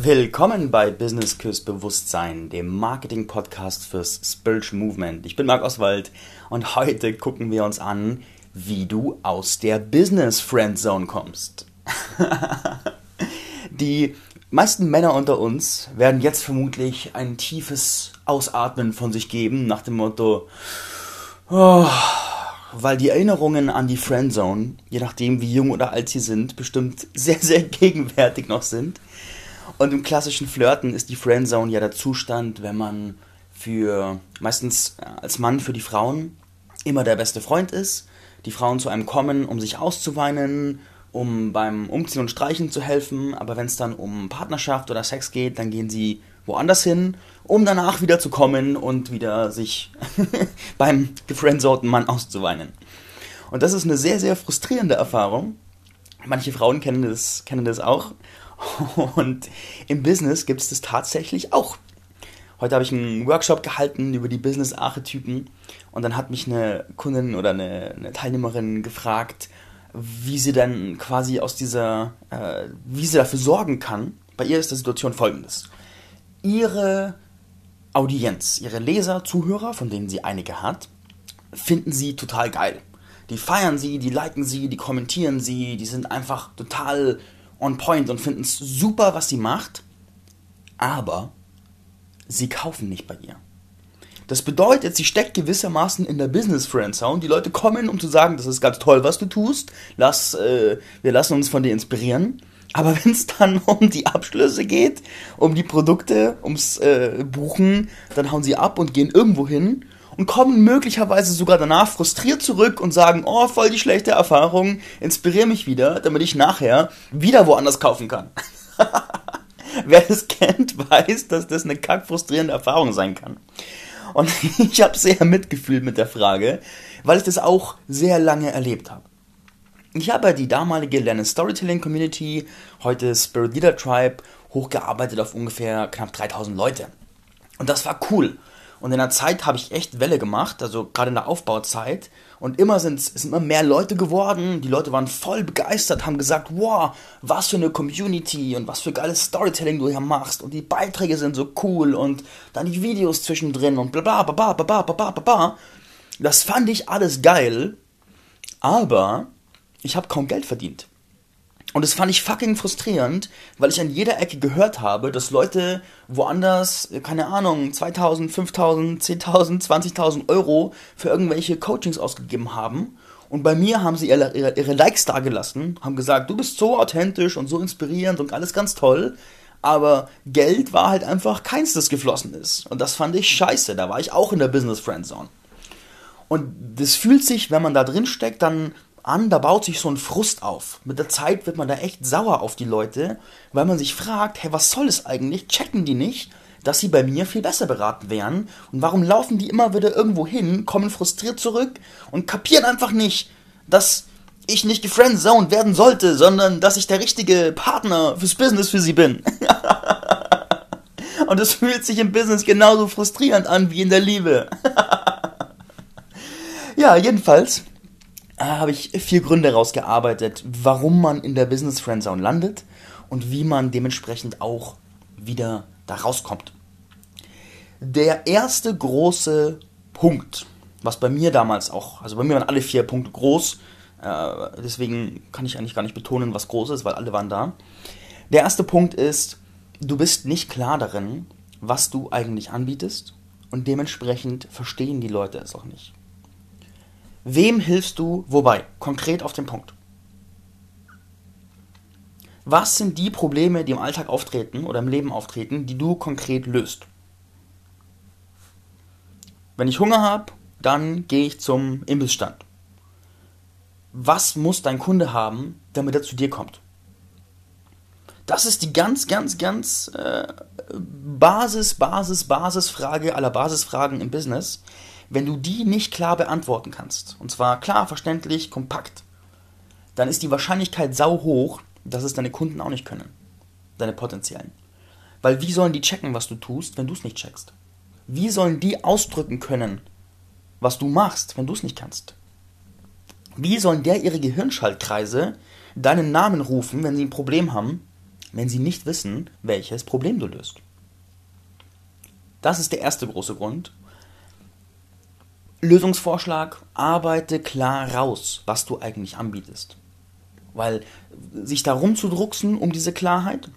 Willkommen bei Business Küss Bewusstsein, dem Marketing-Podcast fürs Spiritual Movement. Ich bin Marc Oswald und heute gucken wir uns an, wie du aus der Business Friend Zone kommst. Die meisten Männer unter uns werden jetzt vermutlich ein tiefes Ausatmen von sich geben, nach dem Motto, oh, weil die Erinnerungen an die Friendzone, je nachdem wie jung oder alt sie sind, bestimmt sehr, sehr gegenwärtig noch sind. Und im klassischen Flirten ist die Friendzone ja der Zustand, wenn man für, meistens als Mann für die Frauen, immer der beste Freund ist, die Frauen zu einem kommen, um sich auszuweinen, um beim Umziehen und Streichen zu helfen, aber wenn es dann um Partnerschaft oder Sex geht, dann gehen sie woanders hin, um danach wieder zu kommen und wieder sich beim gefriendsorten Mann auszuweinen. Und das ist eine sehr, sehr frustrierende Erfahrung. Manche Frauen kennen das, kennen das auch. Und im Business gibt es das tatsächlich auch. Heute habe ich einen Workshop gehalten über die Business-Archetypen und dann hat mich eine Kundin oder eine, eine Teilnehmerin gefragt, wie sie dann quasi aus dieser, äh, wie sie dafür sorgen kann. Bei ihr ist die Situation folgendes. Ihre Audienz, ihre Leser, Zuhörer, von denen sie einige hat, finden sie total geil. Die feiern sie, die liken sie, die kommentieren sie, die sind einfach total on point und finden es super, was sie macht, aber sie kaufen nicht bei ihr. Das bedeutet, sie steckt gewissermaßen in der Business Friend Zone. Die Leute kommen, um zu sagen, das ist ganz toll, was du tust. Lass, äh, wir lassen uns von dir inspirieren. Aber wenn es dann um die Abschlüsse geht, um die Produkte, ums äh, Buchen, dann hauen sie ab und gehen irgendwo hin und kommen möglicherweise sogar danach frustriert zurück und sagen, oh, voll die schlechte Erfahrung, inspiriere mich wieder, damit ich nachher wieder woanders kaufen kann. Wer das kennt, weiß, dass das eine kackfrustrierende Erfahrung sein kann. Und ich habe sehr mitgefühlt mit der Frage, weil ich das auch sehr lange erlebt habe. Ich habe die damalige Learn Storytelling Community, heute Spirit Leader Tribe, hochgearbeitet auf ungefähr knapp 3000 Leute. Und das war cool. Und in der Zeit habe ich echt Welle gemacht, also gerade in der Aufbauzeit. Und immer sind es immer mehr Leute geworden. Die Leute waren voll begeistert, haben gesagt, wow, was für eine Community und was für geiles Storytelling du hier machst. Und die Beiträge sind so cool und dann die Videos zwischendrin und bla bla bla bla bla bla bla bla. Das fand ich alles geil, aber ich habe kaum Geld verdient. Und das fand ich fucking frustrierend, weil ich an jeder Ecke gehört habe, dass Leute woanders, keine Ahnung, 2000, 5000, 10.000, 20.000 Euro für irgendwelche Coachings ausgegeben haben. Und bei mir haben sie ihre, ihre, ihre Likes dagelassen, haben gesagt, du bist so authentisch und so inspirierend und alles ganz toll. Aber Geld war halt einfach keins, das geflossen ist. Und das fand ich scheiße. Da war ich auch in der Business Friend Zone. Und das fühlt sich, wenn man da drin steckt, dann an, da baut sich so ein Frust auf. Mit der Zeit wird man da echt sauer auf die Leute, weil man sich fragt, hey, was soll es eigentlich? Checken die nicht, dass sie bei mir viel besser beraten wären? Und warum laufen die immer wieder irgendwo hin, kommen frustriert zurück und kapieren einfach nicht, dass ich nicht gefriendzoned werden sollte, sondern dass ich der richtige Partner fürs Business für sie bin. und es fühlt sich im Business genauso frustrierend an wie in der Liebe. ja, jedenfalls äh, habe ich vier Gründe rausgearbeitet, warum man in der Business Friendzone landet und wie man dementsprechend auch wieder da rauskommt. Der erste große Punkt, was bei mir damals auch, also bei mir waren alle vier Punkte groß, äh, deswegen kann ich eigentlich gar nicht betonen, was groß ist, weil alle waren da. Der erste Punkt ist, du bist nicht klar darin, was du eigentlich anbietest und dementsprechend verstehen die Leute es auch nicht. Wem hilfst du wobei? Konkret auf den Punkt. Was sind die Probleme, die im Alltag auftreten oder im Leben auftreten, die du konkret löst? Wenn ich Hunger habe, dann gehe ich zum Imbissstand. Was muss dein Kunde haben, damit er zu dir kommt? Das ist die ganz, ganz, ganz äh, Basis, Basis, Basisfrage aller Basisfragen im Business. Wenn du die nicht klar beantworten kannst, und zwar klar, verständlich, kompakt, dann ist die Wahrscheinlichkeit sau hoch, dass es deine Kunden auch nicht können. Deine potenziellen. Weil wie sollen die checken, was du tust, wenn du es nicht checkst? Wie sollen die ausdrücken können, was du machst, wenn du es nicht kannst? Wie sollen der ihre Gehirnschaltkreise deinen Namen rufen, wenn sie ein Problem haben, wenn sie nicht wissen, welches Problem du löst. Das ist der erste große Grund. Lösungsvorschlag, arbeite klar raus, was du eigentlich anbietest. Weil sich darum zu drucksen um diese Klarheit,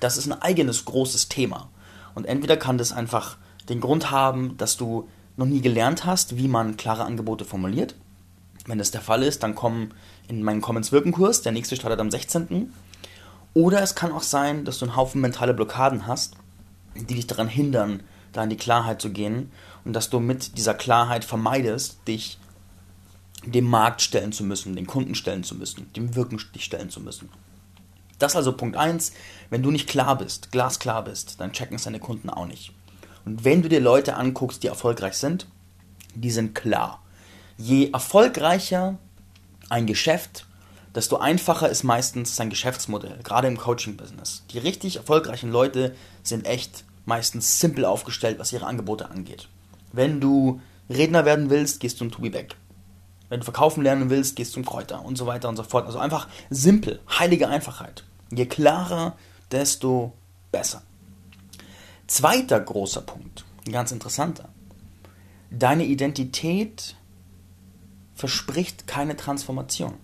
das ist ein eigenes großes Thema. Und entweder kann das einfach den Grund haben, dass du noch nie gelernt hast, wie man klare Angebote formuliert. Wenn das der Fall ist, dann komm in meinen Commons Wirken Kurs, der nächste startet am 16. Oder es kann auch sein, dass du einen Haufen mentale Blockaden hast, die dich daran hindern, da in die Klarheit zu gehen und dass du mit dieser Klarheit vermeidest, dich dem Markt stellen zu müssen, den Kunden stellen zu müssen, dem Wirken dich stellen zu müssen. Das ist also Punkt 1. Wenn du nicht klar bist, glasklar bist, dann checken es deine Kunden auch nicht. Und wenn du dir Leute anguckst, die erfolgreich sind, die sind klar. Je erfolgreicher ein Geschäft, desto einfacher ist meistens sein Geschäftsmodell, gerade im Coaching-Business. Die richtig erfolgreichen Leute sind echt meistens simpel aufgestellt, was ihre Angebote angeht. Wenn du Redner werden willst, gehst du zum Tobi Beck. Wenn du verkaufen lernen willst, gehst du zum Kräuter und so weiter und so fort. Also einfach simpel, heilige Einfachheit. Je klarer, desto besser. Zweiter großer Punkt, ganz interessanter. Deine Identität verspricht keine Transformation.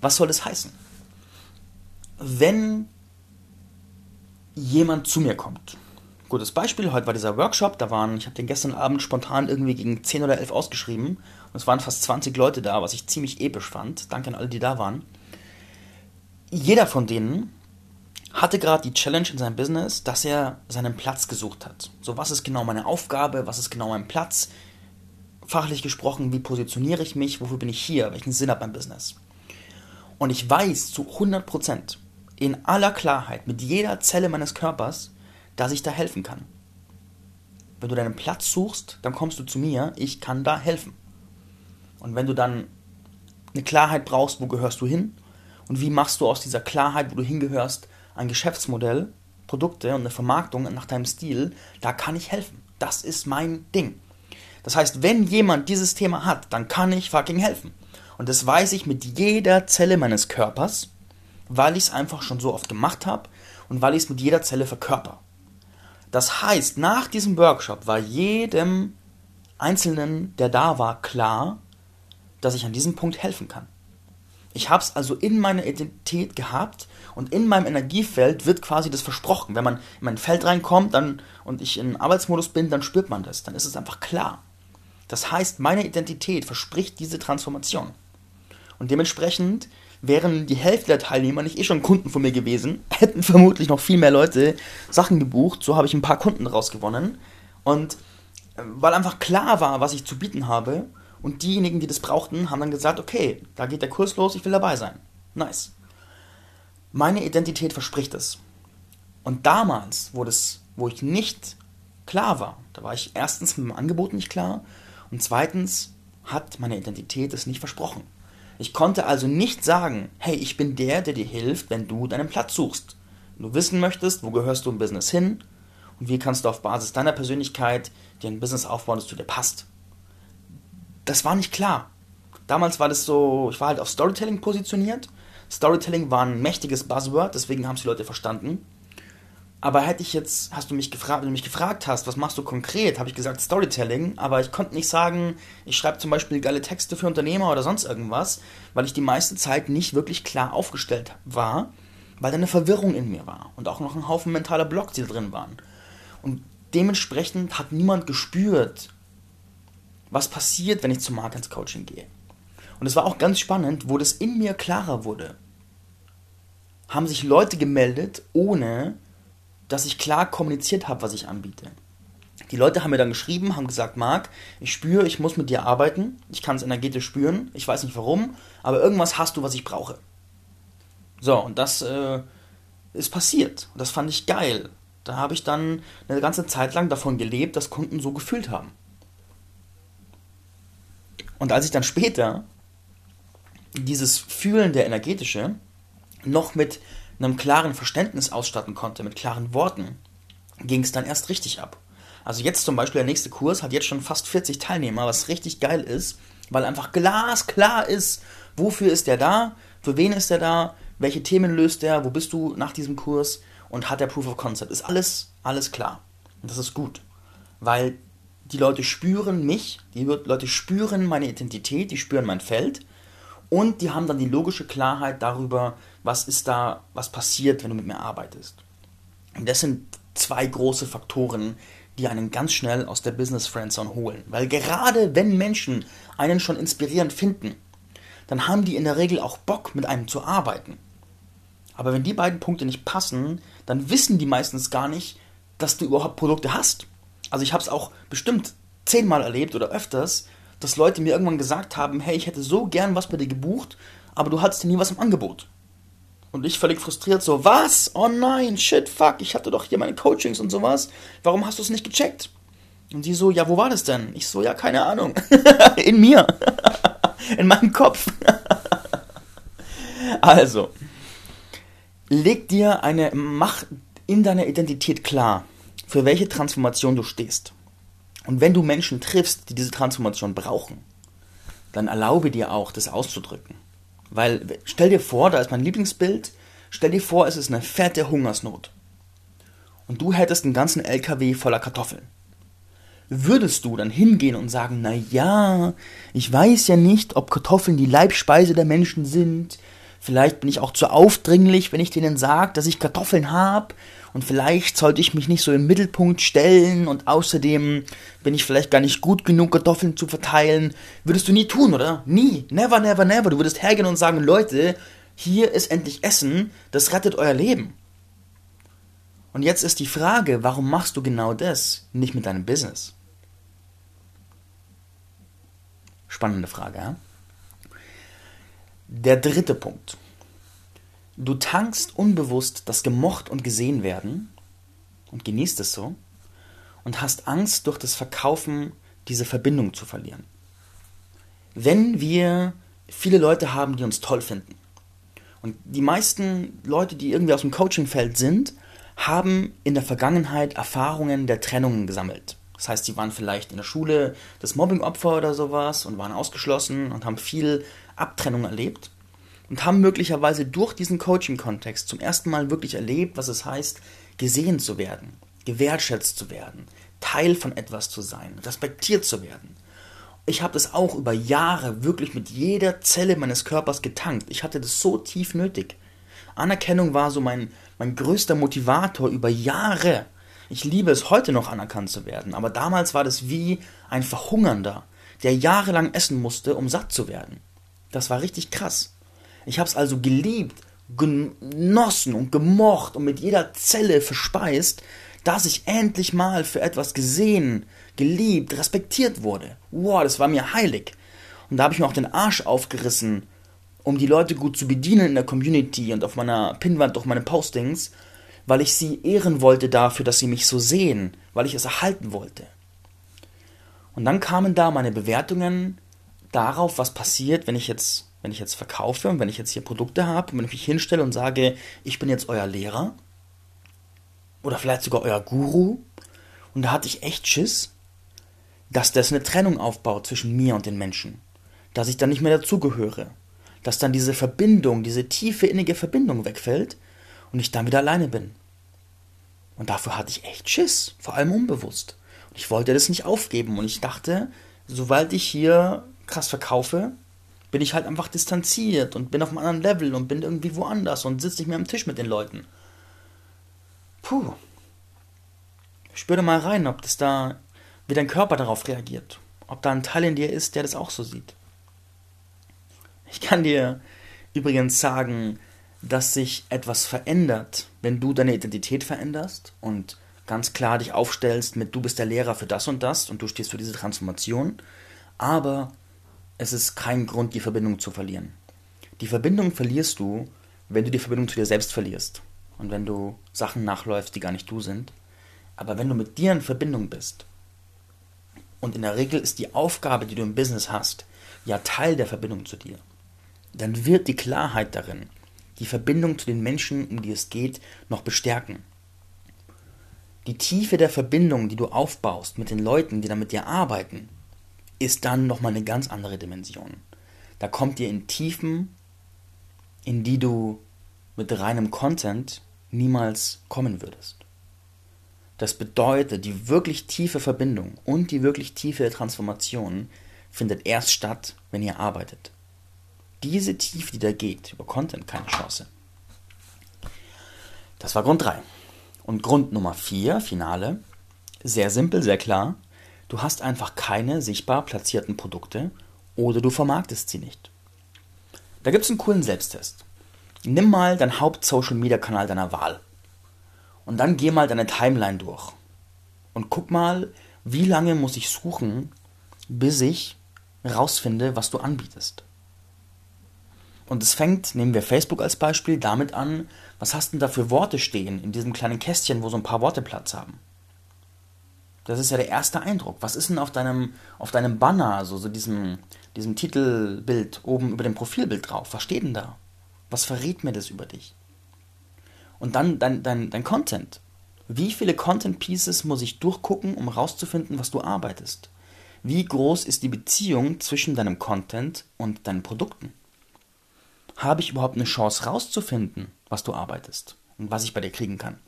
Was soll das heißen? Wenn jemand zu mir kommt, gutes Beispiel, heute war dieser Workshop, da waren, ich habe den gestern Abend spontan irgendwie gegen 10 oder 11 ausgeschrieben und es waren fast 20 Leute da, was ich ziemlich episch fand. Danke an alle, die da waren. Jeder von denen hatte gerade die Challenge in seinem Business, dass er seinen Platz gesucht hat. So, was ist genau meine Aufgabe, was ist genau mein Platz? Fachlich gesprochen, wie positioniere ich mich, wofür bin ich hier, welchen Sinn hat mein Business? Und ich weiß zu 100% in aller Klarheit, mit jeder Zelle meines Körpers, dass ich da helfen kann. Wenn du deinen Platz suchst, dann kommst du zu mir, ich kann da helfen. Und wenn du dann eine Klarheit brauchst, wo gehörst du hin und wie machst du aus dieser Klarheit, wo du hingehörst, ein Geschäftsmodell, Produkte und eine Vermarktung nach deinem Stil, da kann ich helfen. Das ist mein Ding. Das heißt, wenn jemand dieses Thema hat, dann kann ich fucking helfen. Und das weiß ich mit jeder Zelle meines Körpers, weil ich es einfach schon so oft gemacht habe und weil ich es mit jeder Zelle verkörper. Das heißt, nach diesem Workshop war jedem Einzelnen, der da war, klar, dass ich an diesem Punkt helfen kann. Ich habe es also in meiner Identität gehabt und in meinem Energiefeld wird quasi das versprochen. Wenn man in mein Feld reinkommt dann, und ich in Arbeitsmodus bin, dann spürt man das. Dann ist es einfach klar. Das heißt, meine Identität verspricht diese Transformation. Und dementsprechend wären die Hälfte der Teilnehmer nicht eh schon Kunden von mir gewesen, hätten vermutlich noch viel mehr Leute Sachen gebucht. So habe ich ein paar Kunden daraus gewonnen. Und äh, weil einfach klar war, was ich zu bieten habe, und diejenigen, die das brauchten, haben dann gesagt, okay, da geht der Kurs los, ich will dabei sein. Nice. Meine Identität verspricht es. Und damals, wo, das, wo ich nicht klar war, da war ich erstens mit dem Angebot nicht klar und zweitens hat meine Identität es nicht versprochen. Ich konnte also nicht sagen, hey, ich bin der, der dir hilft, wenn du deinen Platz suchst. Wenn du wissen möchtest, wo gehörst du im Business hin und wie kannst du auf Basis deiner Persönlichkeit dir ein Business aufbauen, das zu dir passt. Das war nicht klar. Damals war das so, ich war halt auf Storytelling positioniert. Storytelling war ein mächtiges Buzzword, deswegen haben es die Leute verstanden. Aber hätte ich jetzt, hast du mich gefragt, wenn du mich gefragt hast, was machst du konkret, habe ich gesagt Storytelling, aber ich konnte nicht sagen, ich schreibe zum Beispiel geile Texte für Unternehmer oder sonst irgendwas, weil ich die meiste Zeit nicht wirklich klar aufgestellt war, weil da eine Verwirrung in mir war und auch noch ein Haufen mentaler Blocks, die da drin waren. Und dementsprechend hat niemand gespürt, was passiert, wenn ich zum Martins Coaching gehe. Und es war auch ganz spannend, wo das in mir klarer wurde. Haben sich Leute gemeldet, ohne dass ich klar kommuniziert habe, was ich anbiete. Die Leute haben mir dann geschrieben, haben gesagt, Marc, ich spüre, ich muss mit dir arbeiten, ich kann es energetisch spüren, ich weiß nicht warum, aber irgendwas hast du, was ich brauche. So, und das äh, ist passiert. Und das fand ich geil. Da habe ich dann eine ganze Zeit lang davon gelebt, dass Kunden so gefühlt haben. Und als ich dann später dieses Fühlen der energetische noch mit einem klaren Verständnis ausstatten konnte, mit klaren Worten, ging es dann erst richtig ab. Also jetzt zum Beispiel der nächste Kurs hat jetzt schon fast 40 Teilnehmer, was richtig geil ist, weil einfach glasklar ist, wofür ist der da, für wen ist der da, welche Themen löst er, wo bist du nach diesem Kurs und hat er Proof of Concept. Ist alles, alles klar. Und das ist gut. Weil die Leute spüren mich, die Leute spüren meine Identität, die spüren mein Feld und die haben dann die logische Klarheit darüber, was ist da, was passiert, wenn du mit mir arbeitest. Und das sind zwei große Faktoren, die einen ganz schnell aus der Business Friendzone holen. Weil gerade wenn Menschen einen schon inspirierend finden, dann haben die in der Regel auch Bock, mit einem zu arbeiten. Aber wenn die beiden Punkte nicht passen, dann wissen die meistens gar nicht, dass du überhaupt Produkte hast. Also ich habe es auch bestimmt zehnmal erlebt oder öfters, dass Leute mir irgendwann gesagt haben, hey, ich hätte so gern was bei dir gebucht, aber du hattest ja nie was im Angebot. Und ich völlig frustriert so, was? Oh nein, shit, fuck, ich hatte doch hier meine Coachings und sowas. Warum hast du es nicht gecheckt? Und sie so, ja, wo war das denn? Ich so, ja, keine Ahnung. In mir. In meinem Kopf. also, leg dir eine, mach in deiner Identität klar, für welche Transformation du stehst. Und wenn du Menschen triffst, die diese Transformation brauchen, dann erlaube dir auch, das auszudrücken. Weil stell dir vor, da ist mein Lieblingsbild, stell dir vor, es ist eine fette Hungersnot. Und du hättest einen ganzen LKW voller Kartoffeln. Würdest du dann hingehen und sagen, na ja, ich weiß ja nicht, ob Kartoffeln die Leibspeise der Menschen sind, Vielleicht bin ich auch zu aufdringlich, wenn ich denen sage, dass ich Kartoffeln habe. Und vielleicht sollte ich mich nicht so im Mittelpunkt stellen. Und außerdem bin ich vielleicht gar nicht gut genug, Kartoffeln zu verteilen. Würdest du nie tun, oder? Nie. Never, never, never. Du würdest hergehen und sagen, Leute, hier ist endlich Essen. Das rettet euer Leben. Und jetzt ist die Frage, warum machst du genau das nicht mit deinem Business? Spannende Frage, ja? Der dritte Punkt. Du tankst unbewusst das gemocht und gesehen werden und genießt es so und hast Angst, durch das Verkaufen diese Verbindung zu verlieren. Wenn wir viele Leute haben, die uns toll finden und die meisten Leute, die irgendwie aus dem Coachingfeld sind, haben in der Vergangenheit Erfahrungen der Trennungen gesammelt. Das heißt, sie waren vielleicht in der Schule das Mobbingopfer oder sowas und waren ausgeschlossen und haben viel Abtrennung erlebt und haben möglicherweise durch diesen Coaching-Kontext zum ersten Mal wirklich erlebt, was es heißt, gesehen zu werden, gewertschätzt zu werden, Teil von etwas zu sein, respektiert zu werden. Ich habe das auch über Jahre wirklich mit jeder Zelle meines Körpers getankt. Ich hatte das so tief nötig. Anerkennung war so mein, mein größter Motivator über Jahre. Ich liebe es heute noch anerkannt zu werden, aber damals war das wie ein Verhungernder, der jahrelang essen musste, um satt zu werden. Das war richtig krass. Ich habe es also geliebt, genossen und gemocht und mit jeder Zelle verspeist, dass ich endlich mal für etwas gesehen, geliebt, respektiert wurde. Wow, das war mir heilig. Und da habe ich mir auch den Arsch aufgerissen, um die Leute gut zu bedienen in der Community und auf meiner Pinnwand durch meine Postings, weil ich sie ehren wollte dafür, dass sie mich so sehen, weil ich es erhalten wollte. Und dann kamen da meine Bewertungen darauf, was passiert, wenn ich jetzt, wenn ich jetzt verkaufe und wenn ich jetzt hier Produkte habe und wenn ich mich hinstelle und sage, ich bin jetzt euer Lehrer oder vielleicht sogar euer Guru. Und da hatte ich echt Schiss, dass das eine Trennung aufbaut zwischen mir und den Menschen. Dass ich dann nicht mehr dazugehöre. Dass dann diese Verbindung, diese tiefe innige Verbindung wegfällt und ich dann wieder alleine bin. Und dafür hatte ich echt Schiss, vor allem unbewusst. Und ich wollte das nicht aufgeben und ich dachte, sobald ich hier krass verkaufe, bin ich halt einfach distanziert und bin auf einem anderen Level und bin irgendwie woanders und sitze nicht mehr am Tisch mit den Leuten. Puh. Spür da mal rein, ob das da, wie dein Körper darauf reagiert. Ob da ein Teil in dir ist, der das auch so sieht. Ich kann dir übrigens sagen, dass sich etwas verändert, wenn du deine Identität veränderst und ganz klar dich aufstellst mit du bist der Lehrer für das und das und du stehst für diese Transformation, aber es ist kein Grund, die Verbindung zu verlieren. Die Verbindung verlierst du, wenn du die Verbindung zu dir selbst verlierst und wenn du Sachen nachläufst, die gar nicht du sind. Aber wenn du mit dir in Verbindung bist, und in der Regel ist die Aufgabe, die du im Business hast, ja Teil der Verbindung zu dir, dann wird die Klarheit darin, die Verbindung zu den Menschen, um die es geht, noch bestärken. Die Tiefe der Verbindung, die du aufbaust mit den Leuten, die da mit dir arbeiten, ist dann nochmal eine ganz andere Dimension. Da kommt ihr in Tiefen, in die du mit reinem Content niemals kommen würdest. Das bedeutet, die wirklich tiefe Verbindung und die wirklich tiefe Transformation findet erst statt, wenn ihr arbeitet. Diese Tiefe, die da geht, über Content keine Chance. Das war Grund 3. Und Grund Nummer 4, Finale, sehr simpel, sehr klar. Du hast einfach keine sichtbar platzierten Produkte oder du vermarktest sie nicht. Da gibt es einen coolen Selbsttest. Nimm mal deinen Haupt-Social-Media-Kanal deiner Wahl. Und dann geh mal deine Timeline durch. Und guck mal, wie lange muss ich suchen, bis ich rausfinde, was du anbietest. Und es fängt, nehmen wir Facebook als Beispiel, damit an, was hast denn da für Worte stehen in diesem kleinen Kästchen, wo so ein paar Worte Platz haben. Das ist ja der erste Eindruck. Was ist denn auf deinem, auf deinem Banner, also so diesem, diesem Titelbild oben über dem Profilbild drauf? Was steht denn da? Was verrät mir das über dich? Und dann dein, dein, dein Content. Wie viele Content Pieces muss ich durchgucken, um herauszufinden, was du arbeitest? Wie groß ist die Beziehung zwischen deinem Content und deinen Produkten? Habe ich überhaupt eine Chance herauszufinden, was du arbeitest und was ich bei dir kriegen kann?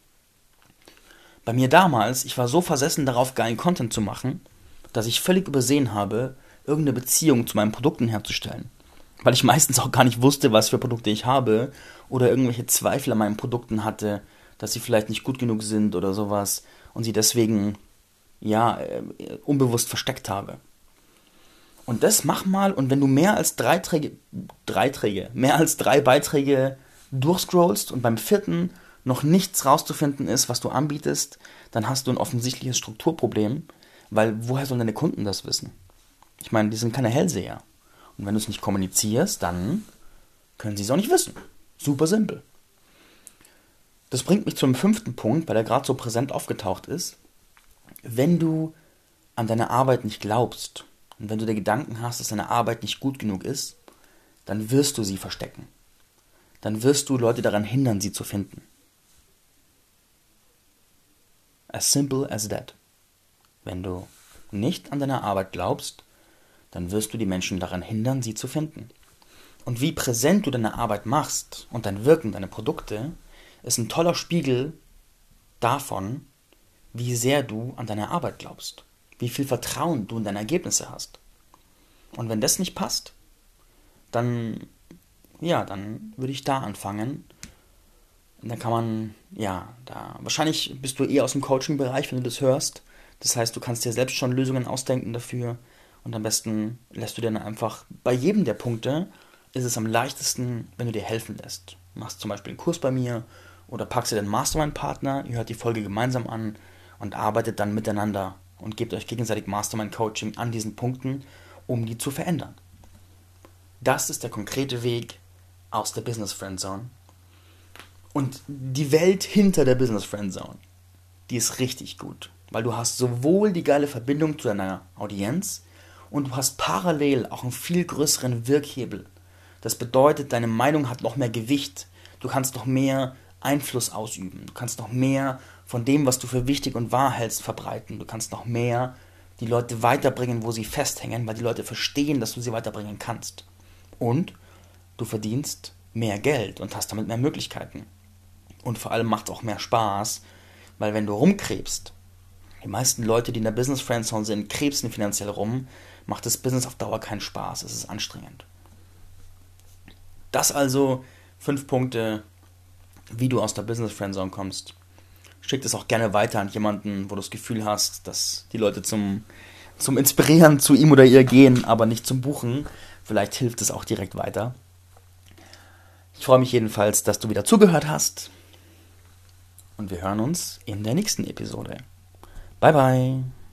Bei mir damals, ich war so versessen darauf, geilen Content zu machen, dass ich völlig übersehen habe, irgendeine Beziehung zu meinen Produkten herzustellen. Weil ich meistens auch gar nicht wusste, was für Produkte ich habe oder irgendwelche Zweifel an meinen Produkten hatte, dass sie vielleicht nicht gut genug sind oder sowas und sie deswegen, ja, äh, unbewusst versteckt habe. Und das mach mal und wenn du mehr als drei Träge, drei Träge, mehr als drei Beiträge durchscrollst und beim vierten noch nichts rauszufinden ist, was du anbietest, dann hast du ein offensichtliches Strukturproblem, weil woher sollen deine Kunden das wissen? Ich meine, die sind keine Hellseher. Und wenn du es nicht kommunizierst, dann können sie es auch nicht wissen. Super simpel. Das bringt mich zum fünften Punkt, weil er gerade so präsent aufgetaucht ist. Wenn du an deine Arbeit nicht glaubst und wenn du der Gedanken hast, dass deine Arbeit nicht gut genug ist, dann wirst du sie verstecken. Dann wirst du Leute daran hindern, sie zu finden. As simple as that. Wenn du nicht an deine Arbeit glaubst, dann wirst du die Menschen daran hindern, sie zu finden. Und wie präsent du deine Arbeit machst und dein Wirken, deine Produkte, ist ein toller Spiegel davon, wie sehr du an deine Arbeit glaubst, wie viel Vertrauen du in deine Ergebnisse hast. Und wenn das nicht passt, dann, ja, dann würde ich da anfangen da kann man, ja, da wahrscheinlich bist du eher aus dem Coaching-Bereich, wenn du das hörst. Das heißt, du kannst dir selbst schon Lösungen ausdenken dafür und am besten lässt du dir dann einfach bei jedem der Punkte ist es am leichtesten, wenn du dir helfen lässt. Machst zum Beispiel einen Kurs bei mir oder packst dir den Mastermind-Partner, ihr hört die Folge gemeinsam an und arbeitet dann miteinander und gebt euch gegenseitig Mastermind-Coaching an diesen Punkten, um die zu verändern. Das ist der konkrete Weg aus der Business Friend Zone und die Welt hinter der Business Friend Zone, die ist richtig gut. Weil du hast sowohl die geile Verbindung zu deiner Audienz und du hast parallel auch einen viel größeren Wirkhebel. Das bedeutet, deine Meinung hat noch mehr Gewicht. Du kannst noch mehr Einfluss ausüben. Du kannst noch mehr von dem, was du für wichtig und wahr hältst, verbreiten. Du kannst noch mehr die Leute weiterbringen, wo sie festhängen, weil die Leute verstehen, dass du sie weiterbringen kannst. Und du verdienst mehr Geld und hast damit mehr Möglichkeiten. Und vor allem macht es auch mehr Spaß, weil wenn du rumkrebst, die meisten Leute, die in der Business Friendzone sind, krebsen finanziell rum, macht das Business auf Dauer keinen Spaß. Es ist anstrengend. Das also fünf Punkte, wie du aus der Business Friendzone kommst. Schick das auch gerne weiter an jemanden, wo du das Gefühl hast, dass die Leute zum, zum Inspirieren zu ihm oder ihr gehen, aber nicht zum Buchen. Vielleicht hilft es auch direkt weiter. Ich freue mich jedenfalls, dass du wieder zugehört hast und wir hören uns in der nächsten Episode. Bye bye.